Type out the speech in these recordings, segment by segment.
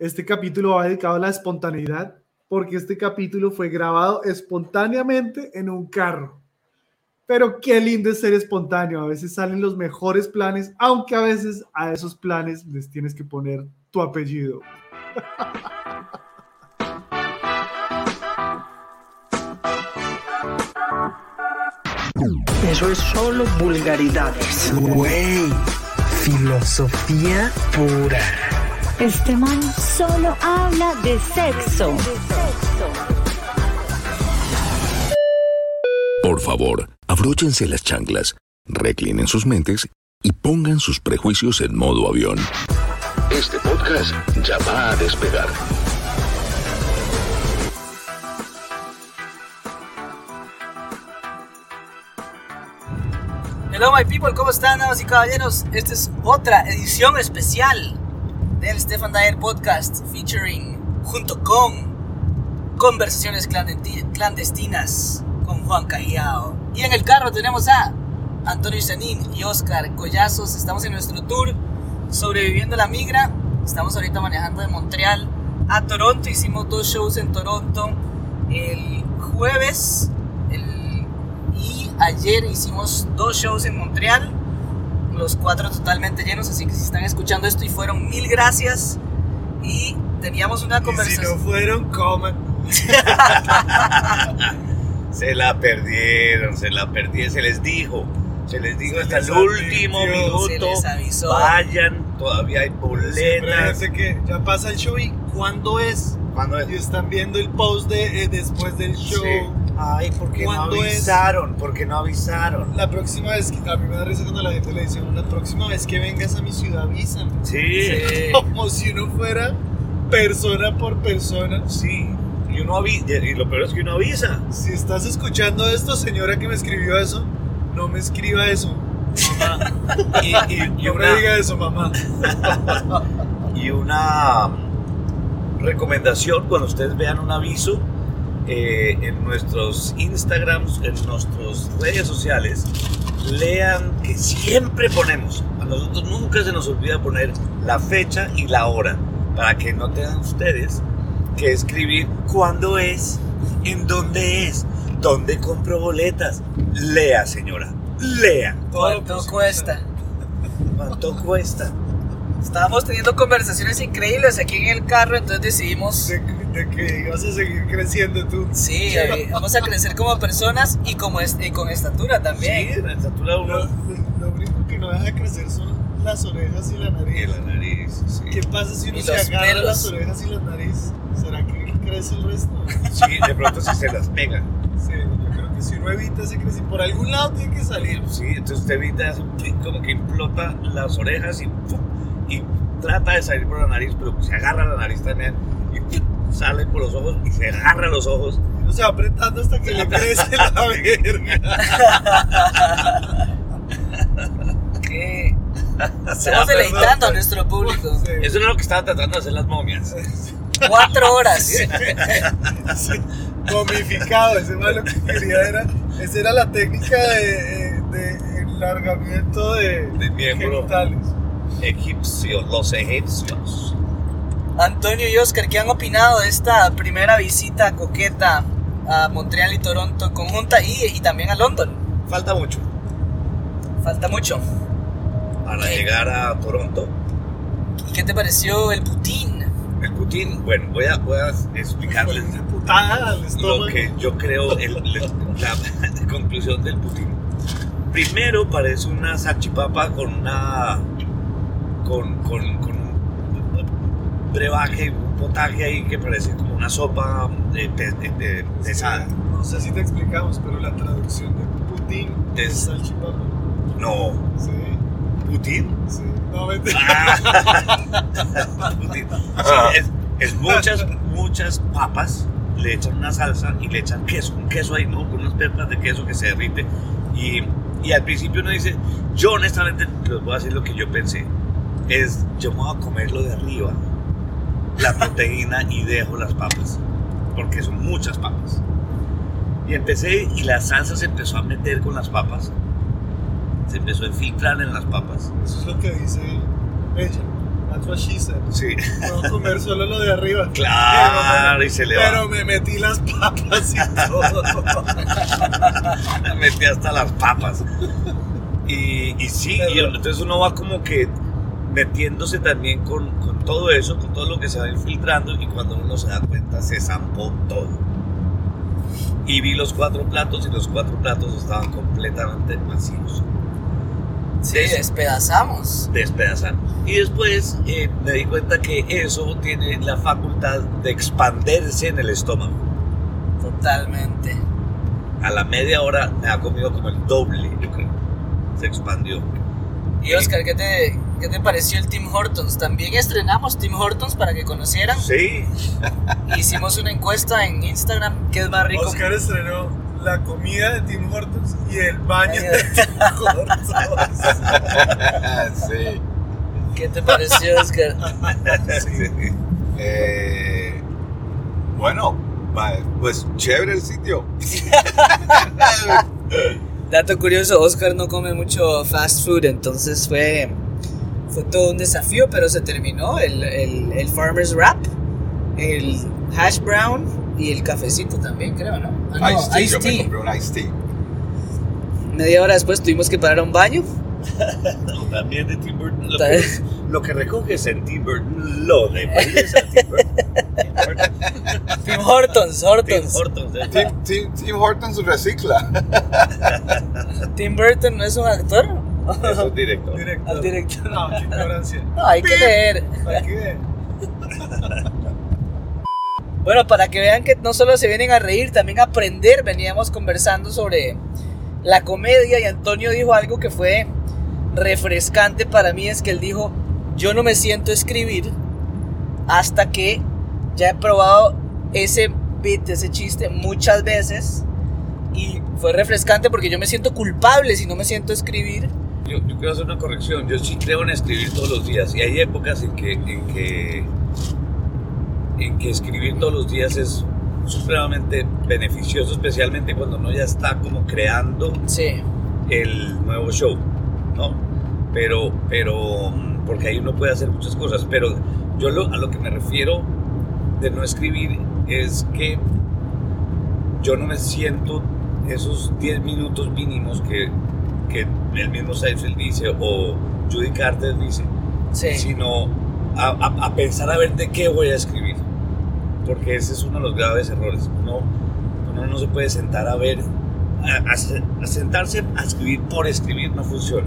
Este capítulo va dedicado a la espontaneidad porque este capítulo fue grabado espontáneamente en un carro. Pero qué lindo es ser espontáneo. A veces salen los mejores planes, aunque a veces a esos planes les tienes que poner tu apellido. Eso es solo vulgaridades. Güey, filosofía pura. Este man solo habla de sexo. Por favor, abróchense las chanclas, reclinen sus mentes y pongan sus prejuicios en modo avión. Este podcast ya va a despegar. Hello my people, ¿cómo están damas y caballeros? Esta es otra edición especial del Stefan Dyer Podcast featuring junto con conversaciones clandesti- clandestinas con Juan Cajiao. Y en el carro tenemos a Antonio Sanín y Oscar Collazos. Estamos en nuestro tour sobreviviendo la migra. Estamos ahorita manejando de Montreal a Toronto. Hicimos dos shows en Toronto el jueves y ayer hicimos dos shows en Montreal los cuatro totalmente llenos, así que si están escuchando esto y fueron mil gracias y teníamos una Y si conversación. no fueron, coman. Se la perdieron, se la perdieron, se les dijo, se les dijo Se hasta les el último advirtió. Se minuto, les avisó. vayan, todavía hay boletas. que ya pasa el show y ¿cuándo es? ¿Cuándo Y es? están viendo el post de eh, después del show. Sí. Ay, ¿por qué no avisaron? ¿Por qué no avisaron? La próxima vez, que a mí me da risa cuando la gente le dice, la próxima vez que vengas a mi ciudad avísame. Sí, Sí. Como si uno fuera persona por persona. sí. Y uno avisa, y lo peor es que uno avisa. Si estás escuchando esto, señora que me escribió eso, no me escriba eso. Mamá. Y, y- y No una, me diga eso, mamá. y una recomendación cuando ustedes vean un aviso eh, en nuestros Instagrams, en nuestras redes sociales, lean que siempre ponemos, a nosotros nunca se nos olvida poner la fecha y la hora, para que no tengan ustedes que escribir cuándo es, en dónde es, dónde compro boletas. Lea, señora, lea. ¿Cuánto cuesta? ¿Cuánto cuesta? Estábamos teniendo conversaciones increíbles aquí en el carro, entonces decidimos, De, de que ibas a seguir creciendo tú. sí, eh, vamos a crecer como personas y, como y con estatura también. Sí, la estatura Lo, uno lo único que no deja crecer son las orejas y la y nariz. la nariz. sí. ¿Qué pasa si uno Y se agarra pelos. las orejas y la nariz? ¿Será que crece el resto? Sí, de pronto si se las pega. Sí, yo creo que si uno evita ese crecimiento, por algún lado tiene que salir. Sí, entonces usted evita clic, como que implota las orejas y, ¡pum! Y trata de salir por la nariz, pero se agarra la nariz también y sale por los ojos y se agarra los ojos. Uno se va apretando hasta que le crece la verga. Que estamos deleitando a nuestro público. Sí. Eso es lo que estaban tratando de hacer las momias. Cuatro horas. Sí, momificado, ese más lo que quería era, esa era la técnica de, eh, de enlargamiento de, De miembro. genitales. Egipcios, los egipcios. Antonio y Oscar, ¿qué han opinado de esta primera visita coqueta a Montreal y Toronto conjunta y, y también a London? Falta mucho Falta mucho. para llegar a Toronto. ¿Y qué te pareció el Putin? El Putin, bueno, voy a, voy a explicarles putada lo que yo creo el- el- la conclusión del Putin. Primero parece una salchipapa con una con, con, con un brebaje, un potaje ahí que parece como una sopa de, de- de- pesada. No sé si te explicamos, pero la traducción de Putin es Es- salchipapa. No, Sí, Putin. sí. No, mentira. Ah. Putin. Sí, es, es muchas, muchas papas, le echan una salsa y le echan queso, un queso ahí, ¿no? Con unas pepas de queso que se derrite. Y, y al principio uno dice, yo honestamente les voy a decir lo que yo pensé, es yo me voy a comer lo de arriba, la proteína y dejo las papas, porque son muchas papas. Y empecé y la salsa se empezó a meter con las papas, se empezó a infiltrar en las papas. Eso es lo que dice ella. That's what she said. Sí, Puedo comer solo lo de arriba. claro, y se le Pero me metí las papas y todo. Me metí hasta las papas. Y, y sí, y entonces uno va como que metiéndose también con, con todo eso, con todo lo que se va infiltrando y cuando uno se da cuenta se zampó todo. Y vi los cuatro platos y los cuatro platos estaban completamente vacíos. Sí, despedazamos. despedazar. Y después eh, me di cuenta que eso tiene la facultad de expandirse en el estómago. Totalmente. A la media hora me ha comido como el doble, yo creo. Se expandió. Y Oscar, ¿qué te, qué te pareció el Tim Hortons? También estrenamos Tim Hortons para que conocieran. Sí, Hicimos una encuesta en Instagram, ¿qué es más rico? Oscar estrenó la comida de Tim Hortons y el baño de Tim Hortons. sí. ¿Qué te pareció, Oscar? sí. Eh, bueno, pues chévere el sitio. Dato curioso, Oscar no come mucho fast food, entonces fue, fue todo un desafío, pero se terminó el, el, el Farmer's Wrap, el hash brown y el cafecito también, creo, ¿no? Ah, no, Iced tea, iced yo me compré un iced tea. Media hora después tuvimos que parar a un baño. También de Tim Burton. Lo que, lo que recoges en Tim Burton, lo devuelves a Tim Burton. Tim Hortons, Tim Hortons. Hortons. ¿eh? Tim, Tim, Tim Hortons recicla. Tim Burton no es un actor. Eso es directo. Director. Al director. No, qué ignorancia. No, hay que leer. Hay que ver. Bueno, para que vean que no solo se vienen a reír, también a aprender, veníamos conversando sobre la comedia y Antonio dijo algo que fue refrescante para mí, es que él dijo, yo no me siento a escribir hasta que ya he probado ese bit, ese chiste muchas veces y fue refrescante porque yo me siento culpable si no me siento a escribir. Yo, yo quiero hacer una corrección. Yo sí creo en escribir todos los días. Y hay épocas en que, en que, en que escribir todos los días es supremamente beneficioso, especialmente cuando uno ya está como creando Sí, el nuevo show, ¿no? Pero, pero, porque ahí uno puede hacer muchas cosas. Pero yo lo- a lo que me refiero de no escribir es que yo no me siento esos 10 minutos mínimos que, que el mismo Seinfeld dice o Judy Carter dice, sí. sino a, a- a pensar a ver de qué voy a escribir. Porque ese es uno de los graves errores. Uno, uno no se puede sentar a ver, a, a se- a sentarse a escribir por escribir no funciona.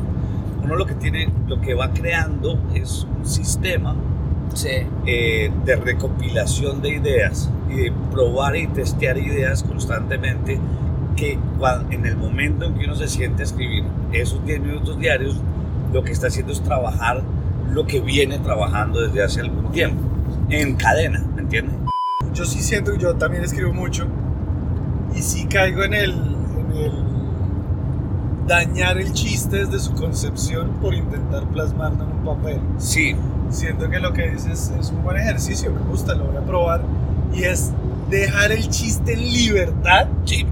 Uno lo que tiene, lo que va creando es un sistema Sí, eh, de recopilación de ideas y de probar y testear ideas constantemente que en el momento en que uno se siente a escribir esos 10 minutos diarios, lo que está haciendo es trabajar lo que viene trabajando desde hace algún tiempo, en cadena, ¿me entiendes? Yo sí siento que yo también escribo mucho y sí caigo en el, en el dañar el chiste desde su concepción por intentar plasmarlo en un papel. Sí, Siento que lo que dices es un buen ejercicio, me gusta, lo voy a probar. Y es dejar el chiste en libertad sí,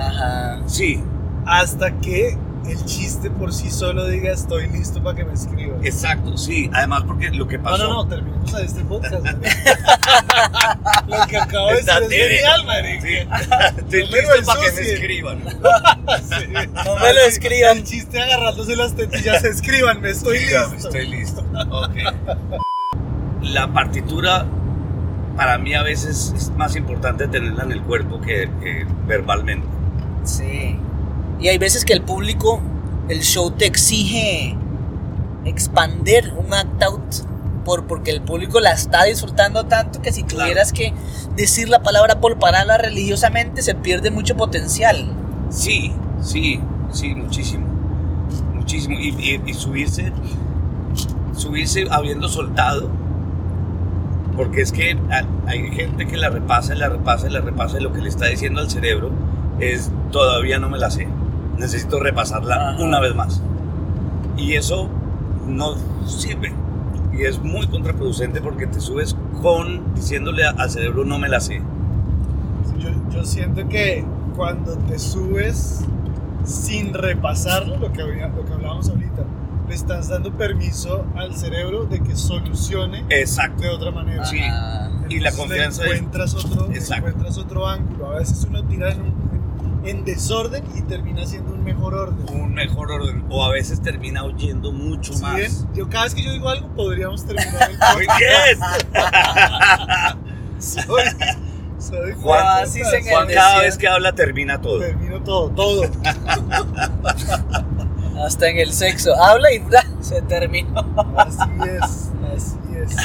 ajá. sí, hasta que el chiste por sí solo diga estoy listo para que me escriban. exacto, sí. Además porque lo que No, pasó... no, no, terminemos a este podcast. lo que acabo de decir es genial, marica. Sí. Estoy No listo para que me escriban. Sí. No me lo escriban. El chiste agarrándose las tetillas, escríbanme, estoy listo. Estoy listo. Ok. La partitura, para mí a veces es más importante tenerla en el cuerpo que, que verbalmente. Sí. Y hay veces que el público, el show te exige expander un act out por, porque el público la está disfrutando tanto que si Claro. tuvieras que decir la palabra por pararla religiosamente se pierde mucho potencial. Sí, sí, sí, muchísimo. Muchísimo. Y, y- y subirse, subirse habiendo soltado. Porque es que ha- hay gente que la repasa y la repasa y la repasa y lo que le está diciendo al cerebro es todavía no me la sé. Necesito repasarla Ajá. una vez más. Y eso no sirve. Y es muy contraproducente porque te subes con diciéndole al cerebro no me la sé. Yo, yo siento que cuando te subes sin repasarlo, lo que, lo que hablábamos ahorita, le estás dando permiso al cerebro de que solucione Exacto. de otra manera. Sí. Y la confianza es- encuentras otro, Exacto. encuentras otro ángulo. A veces uno tira en, un- en desorden y termina siendo un mejor orden. un mejor orden o a veces termina oyendo mucho ¿Sí más. ven? Yo cada vez que yo digo algo podríamos terminar el soy, soy Juan, en el Juan cada vez que habla termina todo. Termino todo, todo. Hasta en el sexo. Habla y ¡bla! se terminó. Así es, así es.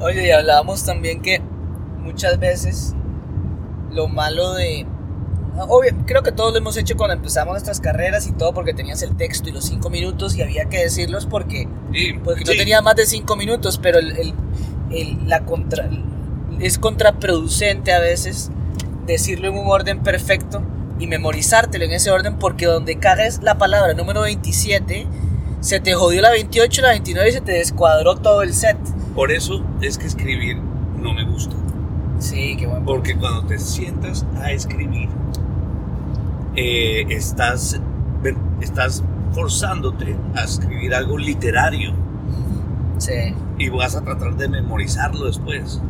Oye, y hablábamos también que muchas veces lo malo de... Obvio, creo que todos lo hemos hecho cuando empezamos nuestras carreras y todo porque tenías el texto y los cinco minutos y había que decirlos porque, Sí, porque sí. no tenía más de cinco minutos, pero el, el- el- la contra, es contraproducente a veces decirlo en un orden perfecto y memorizártelo en ese orden porque donde cagues la palabra número 27, se te jodió la 28, la 29 y se te descuadró todo el set. Por eso es que escribir no me gusta. Sí, qué buen Porque cuando te sientas a escribir, eh, estás, estás forzándote a escribir algo literario Sí. y vas a tratar de memorizarlo después.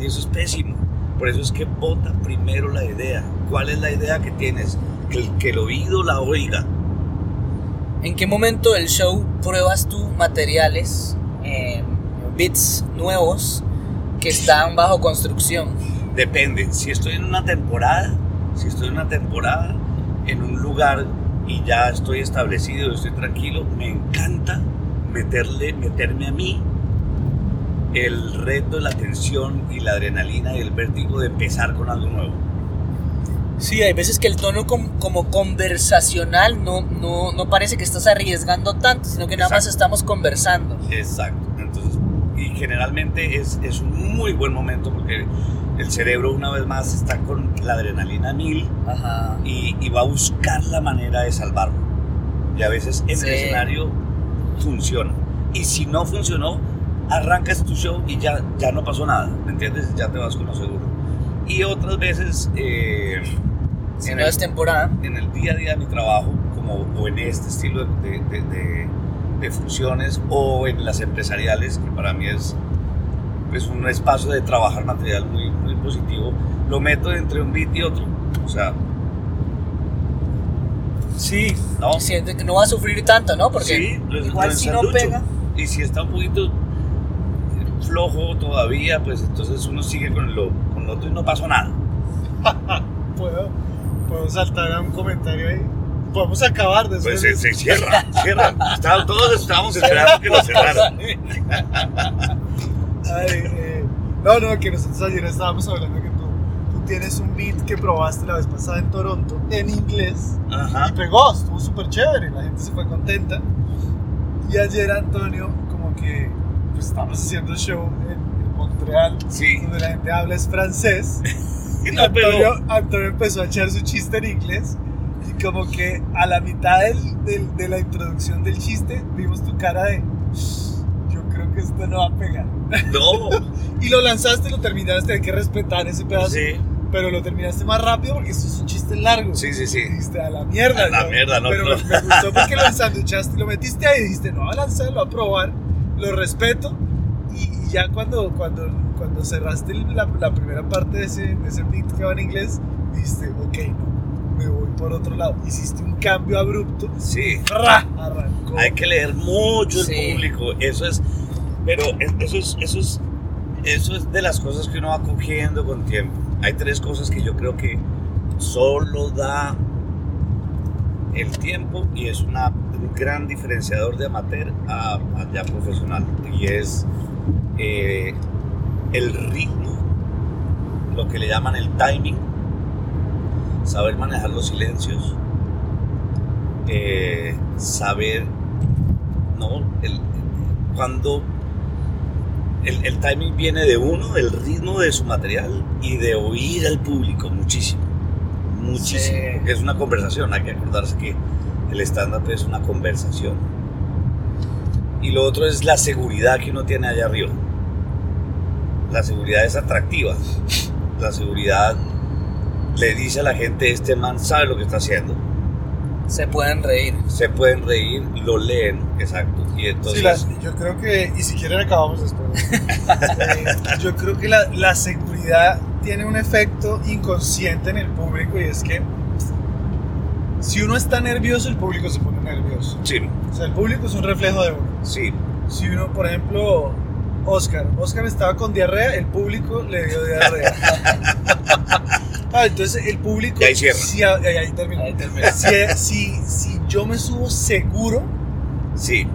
Y eso es pésimo. Por eso es que vota primero la idea. ¿Cuál es la idea que tienes? Que el, que el oído la oiga. ¿En qué momento del show pruebas tú materiales, eh, bits nuevos que están bajo construcción? Depende. Si estoy en una temporada, si estoy en una temporada, en un lugar y ya estoy establecido, estoy tranquilo, me encanta meterle, meterme a mí el reto, la tensión y la adrenalina y el vértigo de empezar con algo nuevo. Sí, hay veces que el tono com- como conversacional no, no, no parece que estás arriesgando tanto, sino que nada más estamos conversando. Exacto. Entonces, y generalmente es, es un muy buen momento porque el cerebro una vez más está con la adrenalina mil Ajá. y, y va a buscar la manera de salvarlo. Y a veces en Sí. el escenario funciona. Y si no funcionó, arrancas tu show y ya, ya no pasó nada, ¿me entiendes? Ya te vas con lo seguro. Y otras veces, eh, Si en, no el, es temporada. en el día a día de mi trabajo, como, o en este estilo de, de, de- de funciones, o en las empresariales, que para mí es pues, un espacio de trabajar material muy, muy positivo, lo meto entre un beat y otro. O sea, sí, ¿no? Siente que no va a sufrir tanto, ¿no? Porque Sí, lo- igual lo si no pega. Y si está un poquito flojo todavía, pues entonces uno sigue con lo, con lo otro y no pasó nada. ¿Puedo, puedo saltar a un comentario ahí. Podemos acabar después. Pues se, se cierra, cierra. Está- todos estábamos esperando que lo cerraran. Eh, no, no, que nosotros ayer estábamos hablando que tú, tú tienes un beat que probaste la vez pasada en Toronto en inglés y Ajá. pegó, estuvo súper chévere, la gente se fue contenta. Y ayer Antonio, como que pues, estábamos haciendo show en, en Montreal, Sí. donde la gente habla es francés. Y no. Antonio, Antonio empezó a echar su chiste en inglés y como que a la mitad del- del- de la introducción del chiste vimos tu cara de yo creo que esto no va a pegar. No. Y lo lanzaste, lo terminaste, hay que respetar ese pedazo, Sí, pero lo terminaste más rápido porque esto es un chiste largo. sí, sí. sí. Dijiste a la mierda. A la ¿no? mierda, no, Pero no. me gustó porque lo ensanduchaste, lo metiste ahí y dijiste, no, a lanzar, lo voy a probar, lo respeto. Y, y ya cuando, cuando, cuando cerraste la, la primera parte de ese, de ese beat que va en inglés, dijiste, ok, no, me voy por otro lado. Hiciste un cambio abrupto. Sí. ¡fra! Arrancó. Hay que leer mucho el Sí. público. Eso es. Pero es- eso es, eso es. Eso es de las cosas que uno va cogiendo con tiempo. Hay tres cosas que yo creo que solo da el tiempo y es una, un gran diferenciador de amateur a, a ya profesional. Y es eh, el ritmo, lo que le llaman el timing, saber manejar los silencios, eh, saber, ¿no? El, cuando el, el timing viene de uno, del ritmo de su material y de oír al público muchísimo, muchísimo. Sí. porque Es una conversación, hay que acordarse que el stand-up es una conversación. Y lo otro es la seguridad que uno tiene allá arriba. La seguridad es atractiva. La seguridad le dice a la gente, este man sabe lo que está haciendo. Se pueden reír. se pueden reír, lo leen, exacto. Y Sí, entonces, la- yo creo que, y si quieren acabamos después. Eh, yo creo que la, la seguridad tiene un efecto inconsciente en el público y es que si uno está nervioso, el público se pone nervioso. sí, O sea, el público es un reflejo de uno. sí, Si uno, por ejemplo, Oscar, Oscar estaba con diarrea, el público le dio diarrea. Ah, entonces el público... Y ahí cierra. Si, ahí, ahí termina. Ahí termina. Si, si, si yo me subo seguro, sí,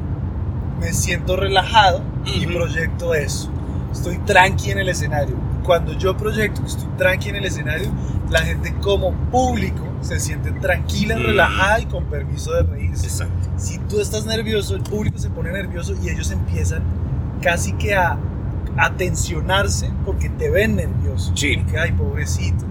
me siento relajado y Ujú. proyecto eso. Estoy tranqui en el escenario. Cuando yo proyecto que estoy tranqui en el escenario, la gente como público se siente tranquila, Mm. relajada y con permiso de reírse. exacto. Si tú estás nervioso, el público se pone nervioso y ellos empiezan casi que a, a tensionarse porque te ven nervioso. Sí. Como que, ay, pobrecito.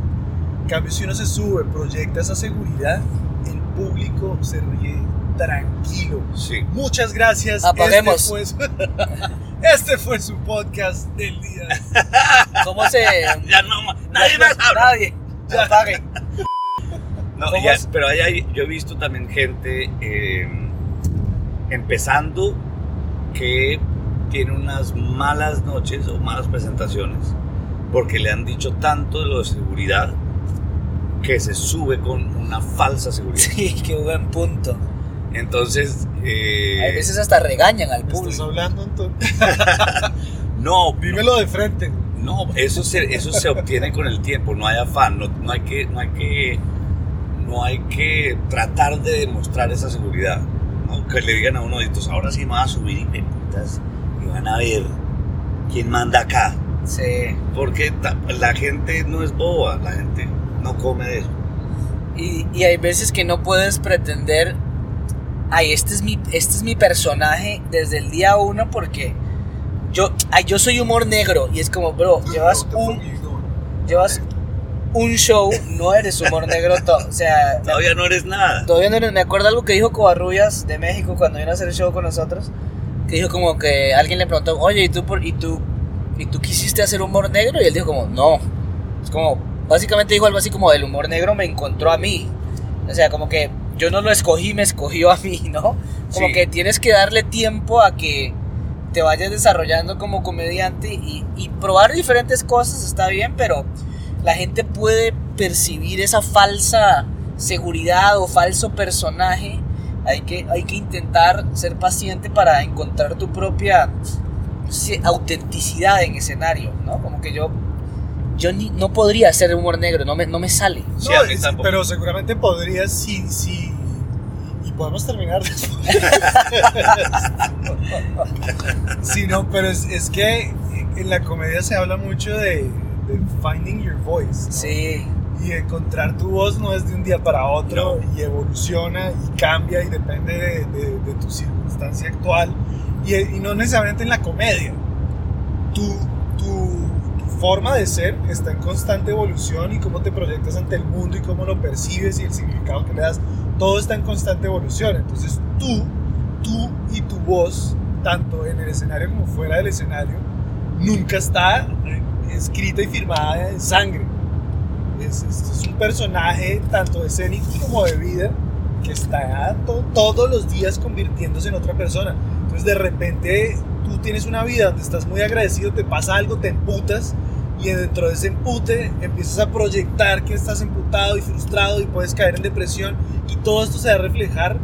En cambio, si uno se sube, proyecta esa seguridad, el público se ríe tranquilo. Sí. Muchas gracias. Apaguemos. Este fue, su, este fue su podcast del día. ¿Cómo se.? Ya no nadie más habla. Nadie. Ya apague. No, ¿Cómo ya, pero ahí hay- yo he visto también gente eh, empezando que tiene unas malas noches o malas presentaciones porque le han dicho tanto de lo de seguridad que se sube con una falsa seguridad. Sí, qué buen punto. Entonces, eh, A veces hasta regañan al ¿Me estás público. hablando entonces? no, no, Dímelo de frente. No, eso se, eso se obtiene con el tiempo, no hay afán, no, no hay que, no hay que, no hay que tratar de demostrar esa seguridad. ¿no? Que le digan a uno, entonces ahora sí me va a subir y me putas, y van a ver quién manda acá. Sí. Porque ta- la gente no es boba, la gente no come de eso. Y, y hay veces que no puedes pretender, ay, este es mi, este es mi personaje desde el día uno porque yo, ay, yo soy humor negro y es como, bro, llevas un, llevas un show, no eres humor negro, to- o sea, Todavía no eres nada. todavía no eres- me acuerdo algo que dijo Covarrubias de México cuando vino a hacer el show con nosotros, que dijo como que alguien le preguntó, oye, ¿y tú, por, y tú, y tú quisiste hacer humor negro? Y él dijo como, no, es como, básicamente dijo algo así como, el humor negro me encontró a mí, o sea, como que yo no lo escogí, me escogió a mí, ¿no? Como Sí. que tienes que darle tiempo a que te vayas desarrollando como comediante y, y probar diferentes cosas está bien, pero la gente puede percibir esa falsa seguridad o falso personaje. Hay que, hay que intentar ser paciente para encontrar tu propia autenticidad en escenario, ¿no? Como que yo, yo ni, no podría hacer humor negro, no me, no me sale. Sí, No, es- pero seguramente podrías si, si y podemos terminar después. sí, no, pero es, es que en la comedia se habla mucho de, de finding your voice. ¿no? Sí, Y encontrar tu voz no es de un día para otro No. y evoluciona y cambia y depende de, de- de tu circunstancia actual y, y no necesariamente en la comedia. Tu forma de ser está en constante evolución y cómo te proyectas ante el mundo y cómo lo percibes y el significado que le das, todo está en constante evolución. Entonces tú, tú y tu voz, tanto en el escenario como fuera del escenario, nunca está eh, escrita y firmada en sangre. Es, es- es un personaje tanto escénico como de vida que está to- todos los días convirtiéndose en otra persona. Entonces de repente tú tienes una vida donde estás muy agradecido, te pasa algo, te emputas y dentro de ese empute empiezas a proyectar que estás emputado y frustrado y puedes caer en depresión y todo esto se va a reflejar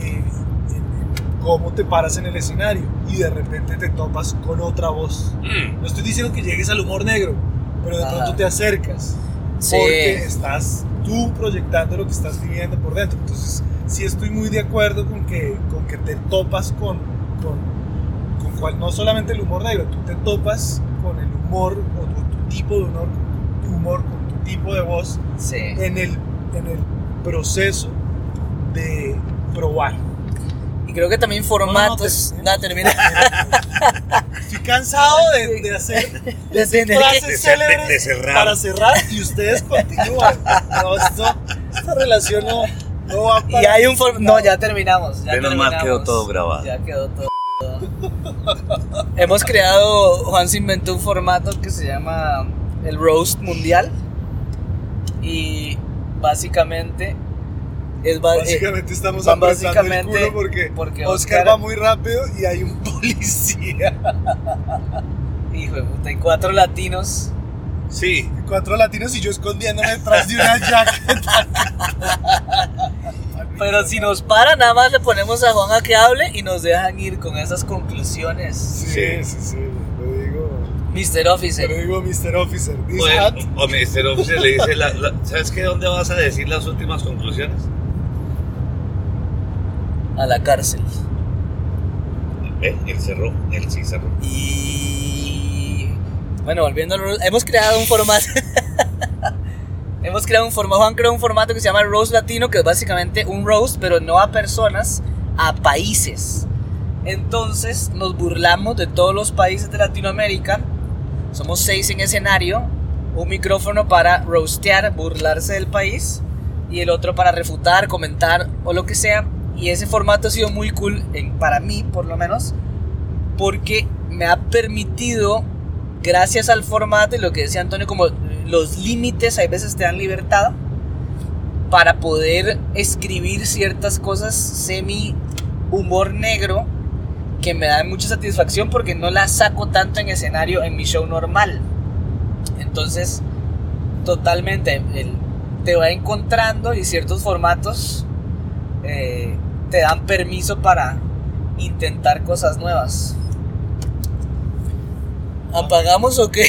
eh, en, en cómo te paras en el escenario y de repente te topas con otra voz. Mm, No estoy diciendo que llegues al humor negro, pero de Ajá. pronto te acercas. Sí. Porque estás tú proyectando lo que estás viviendo por dentro. Entonces, sí estoy muy de acuerdo con que, con que te topas con, con, con cual, no solamente el humor negro, tú te topas con el humor tipo de humor, tu humor, con tu tipo de voz sí. en el, en el proceso de probar. Y creo que también formatos... No, termina. Estoy cansado de, de hacer De tener frases De cerrar. para cerrar y ustedes continúan. No, esto- esta relación no, no va para Y hay un No, ya terminamos. Ya Menos mal terminamos. quedó todo grabado. Ya quedó todo. Hemos creado, Juan se inventó un formato que se llama el Roast Mundial. Y básicamente Es ba- eh, Básicamente estamos apretando el básicamente culo porque, porque Oscar, Oscar- va muy rápido y hay un policía. hijo de puta, hay cuatro latinos. Sí, Cuatro latinos y yo escondiéndome detrás de una jaqueta. Pero si nos paran, nada más le ponemos a Juan a que hable y nos dejan ir con esas conclusiones. Sí, sí, sí, lo digo. Mr. Lo Officer. digo Mr. Officer. Hat. o Mr. Officer le dice, la- la- ¿sabes qué? ¿Dónde vas a decir las últimas conclusiones? A la cárcel. ¿Eh? Él cerró, él sí cerró. Y bueno, volviendo a los- hemos creado un formato. Hemos un formato. Juan creó un formato que se llama Roast Latino, que es básicamente un roast, pero no a personas, a países. Entonces nos burlamos de todos los países de Latinoamérica. Somos seis en escenario. Un micrófono para roastear, burlarse del país. Y el otro para refutar, comentar o lo que sea. Y ese formato ha sido muy cool, en- para mí por lo menos porque me ha permitido, gracias al formato y lo que decía Antonio, como los límites, hay veces te dan libertad para poder escribir ciertas cosas semi humor negro que me dan mucha satisfacción porque no las saco tanto en escenario en mi show normal. Entonces, totalmente, te va encontrando y ciertos formatos eh, te dan permiso para intentar cosas nuevas. ¿Apagamos o qué?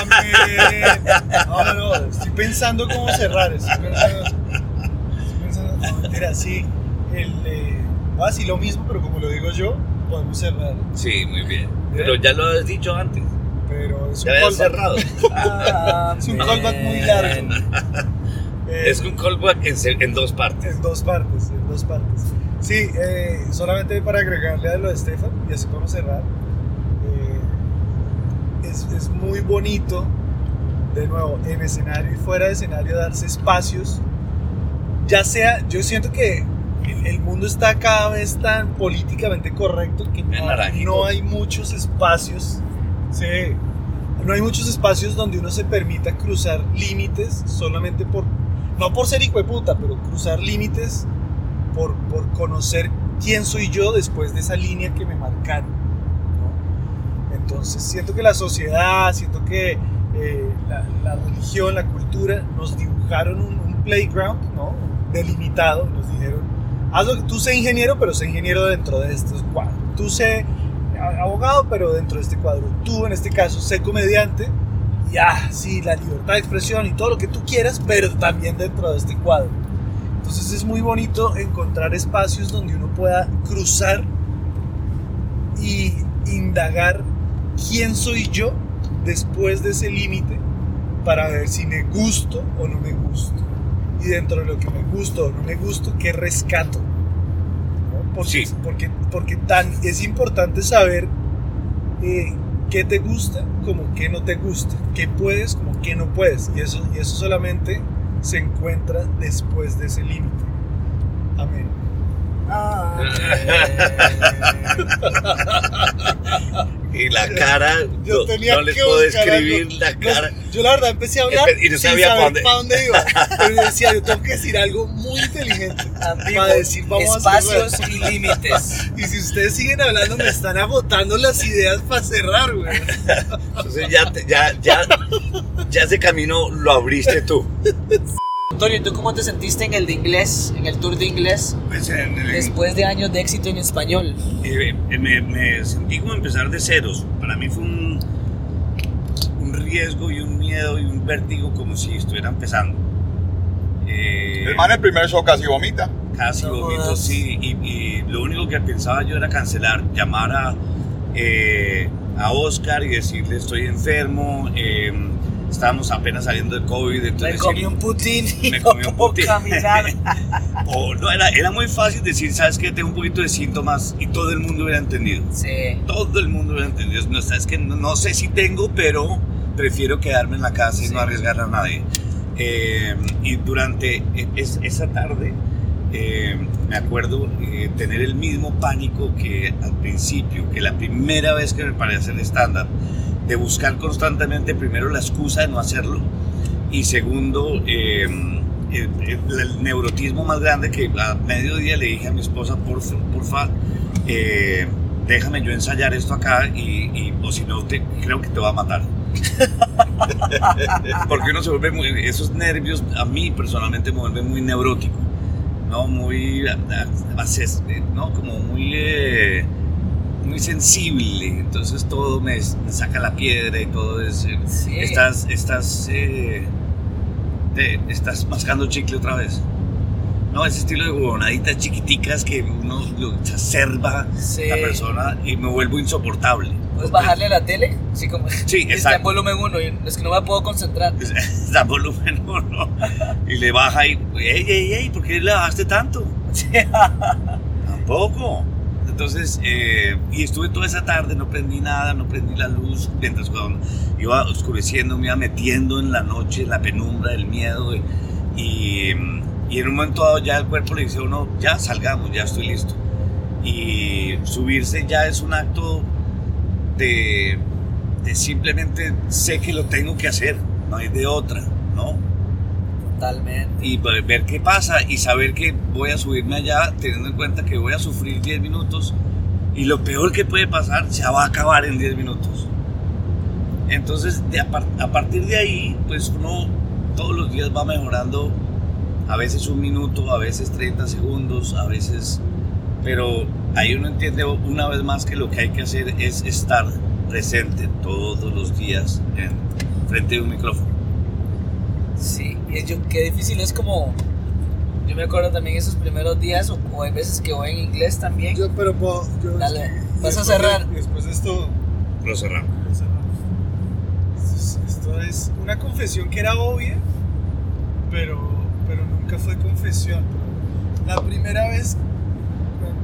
Amén. No, no, no, estoy pensando cómo cerrar. Estoy pensando, estoy pensando no, mentira, sí. El, eh, va así lo mismo, pero como lo digo yo, podemos cerrar. Sí, muy bien. Pero ya lo habías dicho antes. Pero es un Ya callback. cerrado. Es un callback muy largo. Eh, Es un callback en, en dos partes. En dos partes, en dos partes. Sí, eh, solamente para agregarle a lo de Stefan, y así podemos cerrar. Muy bonito, de nuevo, en escenario y fuera de escenario, darse espacios. Ya sea, yo siento que el, el mundo está cada vez tan políticamente correcto que no hay muchos espacios. Sí, no hay muchos espacios donde uno se permita cruzar límites solamente por, no por ser hijo de puta, pero cruzar límites por, por conocer quién soy yo después de esa línea que me marcaron. Entonces siento que la sociedad, siento que eh, la, la religión, la cultura nos dibujaron un, un playground ¿no? delimitado, nos dijeron, haz lo que tú sé ingeniero, pero sé ingeniero dentro de estos cuadros. Tú sé abogado, pero dentro de este cuadro. Tú en este caso sé comediante. Y ah, sí, la libertad de expresión y todo lo que tú quieras, pero también dentro de este cuadro. Entonces es muy bonito encontrar espacios donde uno pueda cruzar y indagar quién soy yo después de ese límite para ver si me gusto o no me gusto. Y dentro de lo que me gusto o no me gusto, ¿qué rescato? ¿No? Porque, Sí. porque, porque tan, es importante saber eh, qué te gusta como qué no te gusta, qué puedes como qué no puedes. Y eso, y eso solamente se encuentra después de ese límite. Amén. Y la cara, Yo no, tenía no les que puedo describir algo. la No, cara. yo la verdad empecé a hablar Y no sabía pa' para dónde. dónde iba. Pero yo decía, yo tengo que decir algo muy inteligente para decir, vamos espacios a y límites. Y si ustedes siguen hablando, me están agotando las ideas para cerrar, güey. Entonces ya, ya, ya, ya ese camino lo abriste tú. Antonio, ¿tú cómo te sentiste en el de inglés, en el tour de inglés, Pues en- en- después de años de éxito en español? eh, me, me sentí como empezar de ceros. Para mí fue un, un riesgo y un miedo y un vértigo como si estuviera empezando. Eh, El man el primer show casi vomita. Casi No vomito, sí. Y, y lo único que pensaba yo era cancelar, llamar a, eh, a Oscar y decirle estoy enfermo. eh, estábamos apenas saliendo de COVID. Me Entonces comí un putín y Me no comí un puedo putín. caminar. o no, era, era muy fácil decir, sabes que tengo un poquito de síntomas y todo el mundo hubiera entendido. Sí. Todo el mundo hubiera entendido. No, sabes que no, no sé si tengo, pero prefiero quedarme en la casa y Sí. no arriesgar a nadie. Eh, y durante es- esa tarde eh, me acuerdo eh, tener el mismo pánico que al principio, que la primera vez que me paré a hacer stand-up, de buscar constantemente primero la excusa de no hacerlo y segundo eh, el, neurotismo más grande que a mediodía le dije a mi esposa, porfa, porfa eh, déjame yo ensayar esto acá y, o si no, creo que te va a matar. Porque uno se vuelve muy, esos nervios a mí personalmente me vuelven muy neurótico, ¿no? Muy, ¿no? Como muy, eh, muy sensible, entonces todo me, me saca la piedra y todo es, eh, Sí. estás, estás, eh, te- estás mascando chicle otra vez. No, ese estilo de huevonaditas chiquiticas que uno lo exacerba Sí. la persona y me vuelvo insoportable. ¿Puedes bajarle a la tele? Sí, como. Sí, Está en exacto. volumen 1 y es que no me puedo concentrar. Está en volumen uno. Y le baja y, ey, ey, ey, ¿por qué le bajaste tanto? Tampoco. Entonces, eh, y estuve toda esa tarde, no prendí nada, no prendí la luz, mientras cuando iba oscureciendo, me iba metiendo en la noche, la penumbra, el miedo. Y, en un momento dado ya el cuerpo le dice a uno, ya salgamos, ya estoy listo. Y subirse ya es un acto de, de simplemente sé que lo tengo que hacer, no hay de otra, ¿no? Totalmente. y ver qué pasa y saber que voy a subirme allá teniendo en cuenta que voy a sufrir 10 minutos y lo peor que puede pasar se va a acabar en 10 minutos. Entonces, de a, par- a partir de ahí, pues uno todos los días va mejorando, a veces un minuto, a veces 30 segundos, a veces... Pero ahí uno entiende una vez más que lo que hay que hacer es estar presente todos los días en frente de un micrófono. Sí, yo, qué difícil es como. Yo me acuerdo también esos primeros días, o, o hay veces que voy en inglés también. Yo, pero puedo- yo- Dale, vas a cerrar. de- después de esto, Lo cerramos. esto, esto es una confesión que era obvia, pero, pero nunca fue confesión. La primera vez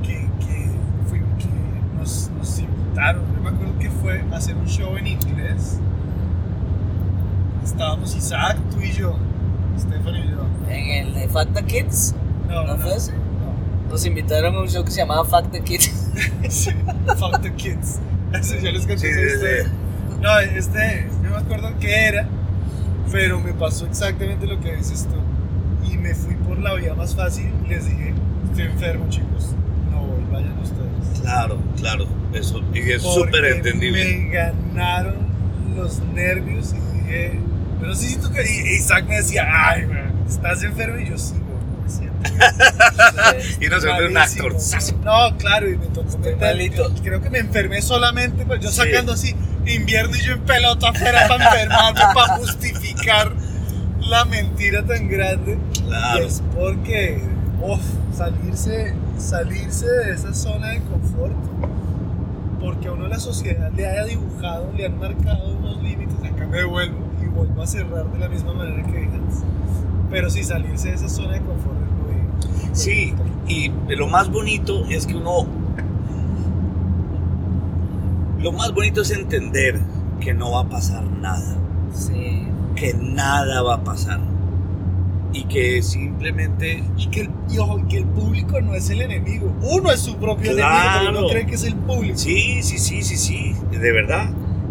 que, que, fui- que nos, nos invitaron, yo me acuerdo que fue a hacer un show en inglés. Estábamos Isaac, tú y yo, Stefan y yo. En el de Facta Kids, No, ¿no fue ese? Nos invitaron a un show que se llamaba Facta Kids. Sí, the Kids. Eso yo les conté Sí, sí. No, este, no me acuerdo qué era, pero me pasó exactamente lo que dices tú. Y me fui por la vía más fácil y les dije, estoy enfermo chicos, no voy, vayan ustedes. Claro, claro, eso y es súper entendible. Me ganaron los nervios y dije, pero sí siento que y Isaac me decía, ay, man, estás enfermo y yo sí, güey, me siento. Y no se vuelve un actor. No, claro, y me tocó malito. Creo que me enfermé solamente, pues yo Sí. sacando así invierno y yo en pelota afuera para enfermarme, para justificar la mentira tan grande. Claro. Y es porque, uff, salirse, salirse de esa zona de confort, porque a uno la sociedad le haya dibujado, le han marcado unos límites, acá me devuelvo y vuelvo a cerrar de la misma manera que antes. Pero sí, salirse de esa zona de confort es muy... Sí, y lo más bonito es que uno... Lo más bonito es entender que no va a pasar nada, Sí. que nada va a pasar. Y que simplemente... Y que, el, y ojo, que el público no es el enemigo. Uno es su propio enemigo, uno cree que es el público. Sí, sí, sí, sí, sí, de verdad.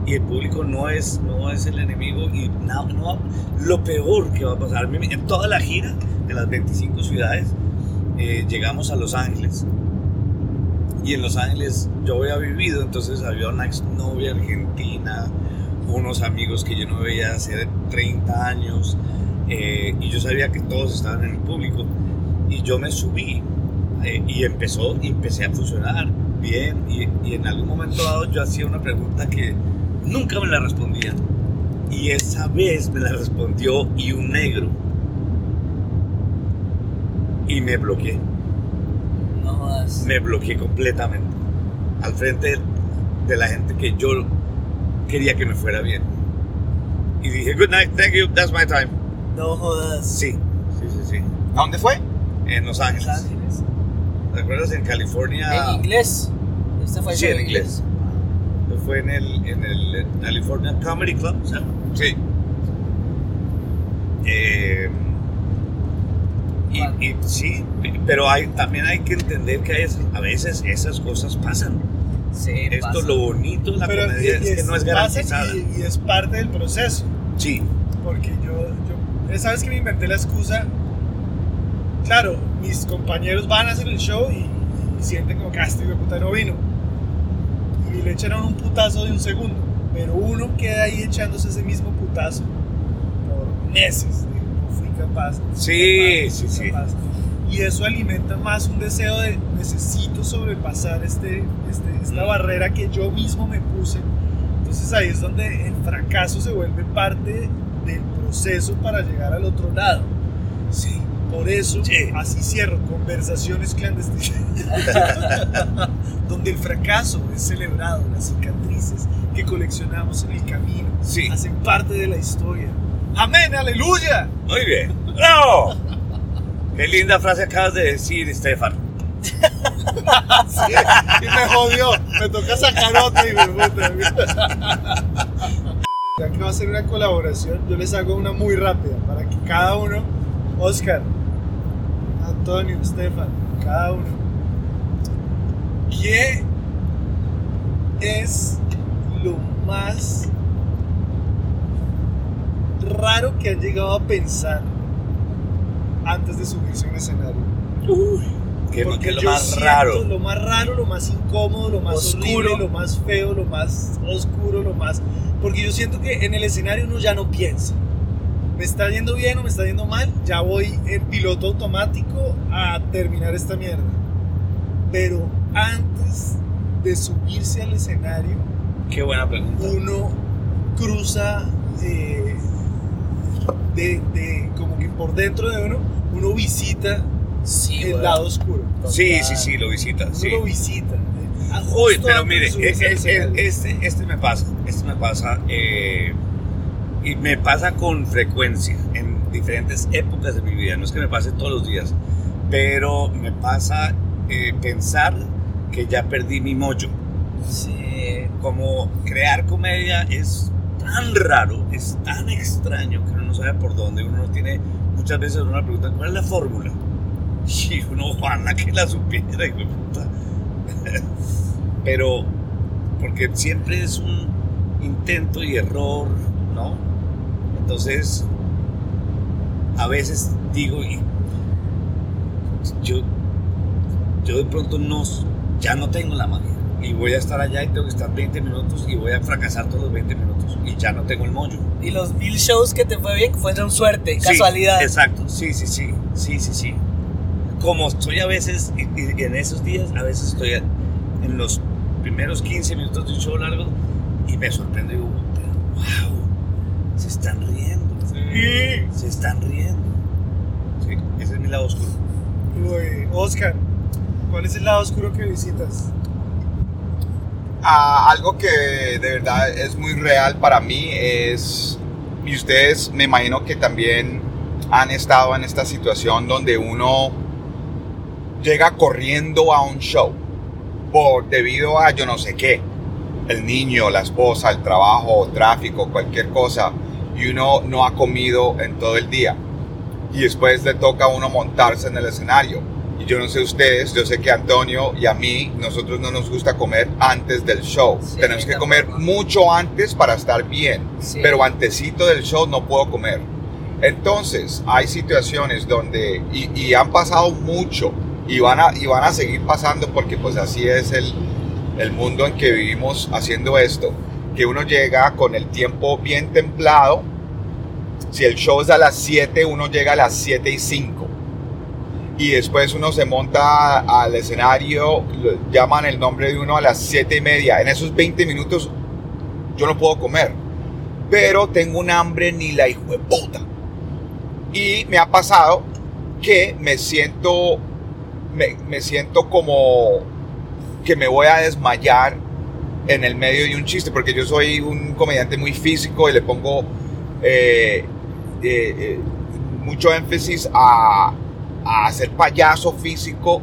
Y el público no es, no es el enemigo y no, no, lo peor que va a pasar. En toda la gira de las 25 ciudades eh, llegamos a Los Ángeles. Y en Los Ángeles yo había vivido, entonces había una exnovia argentina, unos amigos que yo no veía hace 30 años, eh, y yo sabía que todos estaban en el público. Y yo me subí eh, y empezó, y empecé a funcionar bien. Y, y en algún momento dado yo hacía una pregunta que nunca me la respondían. Y esa vez me la respondió y un negro. Y me bloqueé, No jodas. me bloqueé completamente. Al frente de la gente que yo quería que me fuera bien. Y dije, good night, thank you, that's my time. No jodas. Sí, sí, sí, sí. ¿A dónde fue? En Los Ángeles. Los Ángeles. ¿Te acuerdas? En California. En inglés. Este fue Sí, en inglés. Fue en el, en el California Comedy Club, ¿sabes? Sí. Eh, y, y sí, pero hay, también hay que entender que hay- a veces esas cosas pasan. Sí, Esto, pasa. lo bonito de la Pero comedia y es que no es garantizada. Y, y es parte del proceso. Sí, Porque yo, yo esa vez que me inventé la excusa claro, mis compañeros van a hacer el show y, y sienten como que "Ah, este puta no vino. Y le uno un putazo de un segundo. Pero uno queda ahí echándose ese mismo putazo por meses. No fui capaz. no fui Sí, capaz, sí, no sí. capaz". Y eso alimenta más un deseo de necesito sobrepasar este, este- esta Mm. barrera que yo mismo me puse. Entonces ahí es donde el fracaso se vuelve parte del proceso para llegar al otro lado. Sí. Por eso, Sí. así cierro, conversaciones clandestinas. donde el fracaso es celebrado, las cicatrices que coleccionamos en el camino Sí. hacen parte de la historia. ¡Amén! ¡Aleluya! Muy bien. ¡Bravo! Qué linda frase acabas de decir, Estefan. Sí, y me jodió. Me toca sacar otra y me puta. Ya que va a ser una colaboración, yo les hago una muy rápida para que cada uno, Oscar, Antonio, Estefan, cada uno, ¿qué es lo más raro que han llegado a pensar antes de subirse a un escenario? ¿Qué es lo, Porque que es lo yo más siento raro? Lo más raro, lo más incómodo, lo más Oscuro. oscuro, lo más feo, lo más oscuro, lo más. Porque yo siento que en el escenario uno ya no piensa. Me está yendo bien o me está yendo mal, ya voy en piloto automático a terminar esta mierda. Pero antes de subirse al escenario, Qué buena pregunta. uno cruza eh, de, de- como que por dentro de uno, uno visita Sí, el lado oscuro. Sí, sí, sí, lo visita. Uno Sí. lo visita. Uy, pero mire, este, este me pasa, este me pasa, eh, y me pasa con frecuencia en diferentes épocas de mi vida, no es que me pase todos los días, pero me pasa eh, pensar que ya perdí mi mollo. Sí. Como crear comedia es tan raro, es tan extraño que uno no sabe por dónde, uno no tiene, muchas veces uno pregunta, ¿cuál es la fórmula? Y uno, Juana, que la supiera, de puta. Pero, porque siempre es un intento y error, ¿no? Entonces, a veces digo, y yo, yo de pronto no, ya no tengo la magia. Y voy a estar allá y tengo que estar 20 minutos y voy a fracasar todos los 20 minutos. Y ya no tengo el mollo. Y los mil shows que te fue bien fueron suerte, Sí, casualidad. exacto, sí, sí, sí, sí, sí, sí. Como estoy a veces, y, y en esos días, a veces estoy en los primeros 15 minutos de un show largo y me sorprendo y digo, pero wow, se están riendo. Se están riendo. Sí, ese es mi lado oscuro. Uy, Oscar, ¿cuál es el lado oscuro que visitas? Ah, algo que de verdad es muy real para mí es, y ustedes me imagino que también han estado en esta situación donde uno llega corriendo a un show por debido a yo no sé qué, el niño, la esposa, el trabajo, tráfico, cualquier cosa, y uno no ha comido en todo el día. Y después le toca a uno montarse en el escenario. Y yo no sé ustedes, yo sé que Antonio y a mí, nosotros no nos gusta comer antes del show. Sí, Tenemos que comer mucho antes para estar bien. Sí. Pero antesito del show no puedo comer. Entonces, hay situaciones donde, y, y han pasado mucho, y van, a, y van a seguir pasando porque pues así es el, el mundo en que vivimos haciendo esto, que uno llega con el tiempo bien templado, si el show es a las 7, uno llega a las 7 y 5. Y después uno se monta al escenario, llaman el nombre de uno a las 7 y media. En esos 20 minutos yo no puedo comer. Pero tengo un hambre ni la hijo de puta. Y me ha pasado que me siento, me, me siento como que me voy a desmayar en el medio de un chiste, porque yo soy un comediante muy físico y le pongo eh, eh, eh, mucho énfasis a, a ser payaso físico